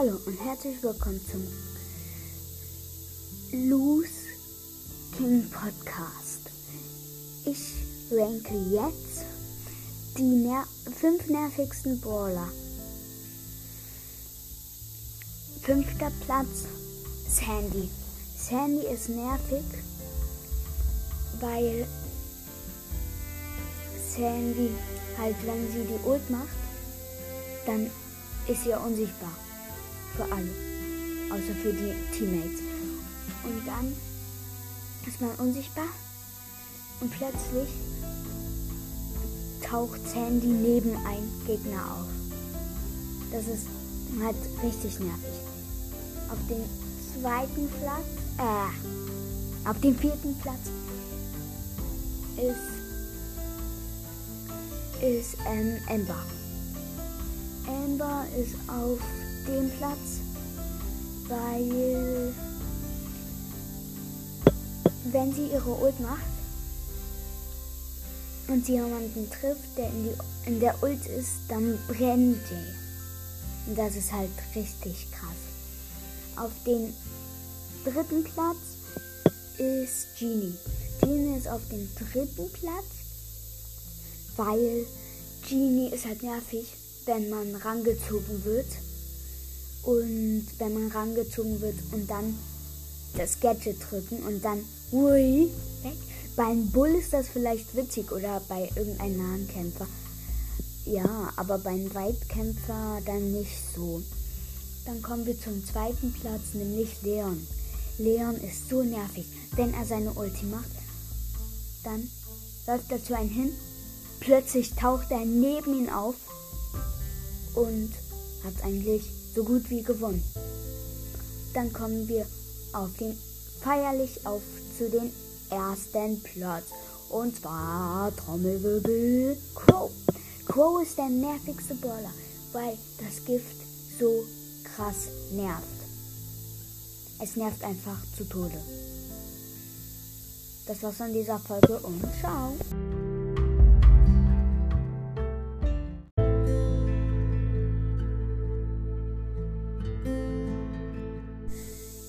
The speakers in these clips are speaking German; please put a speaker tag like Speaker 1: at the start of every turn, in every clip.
Speaker 1: Hallo und herzlich willkommen zum Loose King Podcast. Ich ranke jetzt die ner fünf nervigsten Brawler. Fünfter Platz Sandy. Sandy ist nervig, weil Sandy halt, wenn sie die Ult macht, dann ist sie unsichtbar. Für alle. Außer für die Teammates. Und dann ist man unsichtbar und plötzlich taucht Sandy neben ein Gegner auf. Das ist halt richtig nervig. Auf dem zweiten Platz, äh, auf dem vierten Platz ist, ist ähm, Ember. Amber ist auf dem Platz, weil wenn sie ihre Ult macht und sie jemanden trifft, der in, die, in der Ult ist, dann brennt sie. Und das ist halt richtig krass. Auf dem dritten Platz ist Genie. Genie ist auf dem dritten Platz, weil Genie ist halt nervig, wenn man rangezogen wird. Und wenn man rangezogen wird und dann das Gadget drücken und dann ui, weg. Beim Bull ist das vielleicht witzig oder bei irgendeinem nahen Kämpfer. Ja, aber beim Weitkämpfer dann nicht so. Dann kommen wir zum zweiten Platz, nämlich Leon. Leon ist so nervig. Wenn er seine Ulti macht, dann läuft er zu einem hin. Plötzlich taucht er neben ihn auf und hat eigentlich so gut wie gewonnen. Dann kommen wir auf den feierlich auf zu den ersten Platz. Und zwar Trommelwirbel Crow. Crow ist der nervigste Brawler, weil das Gift so krass nervt. Es nervt einfach zu Tode. Das war's von dieser Folge und ciao.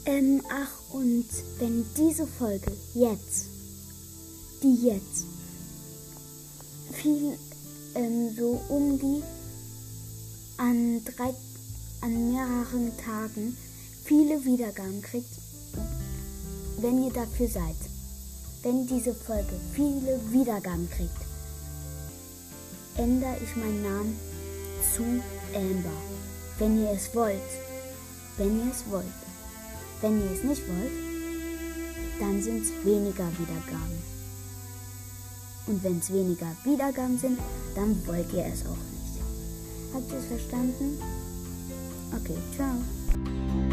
Speaker 1: Ähm, ach, und wenn diese Folge jetzt, die jetzt, viel, ähm, so um die an drei, an mehreren Tagen viele Wiedergaben kriegt, wenn ihr dafür seid, wenn diese Folge viele Wiedergaben kriegt, ändere ich meinen Namen zu Amber. Wenn ihr es wollt, wenn ihr es wollt. Wenn ihr es nicht wollt, dann sind es weniger Wiedergaben. Und wenn es weniger Wiedergaben sind, dann wollt ihr es auch nicht. Habt ihr es verstanden? Okay, ciao.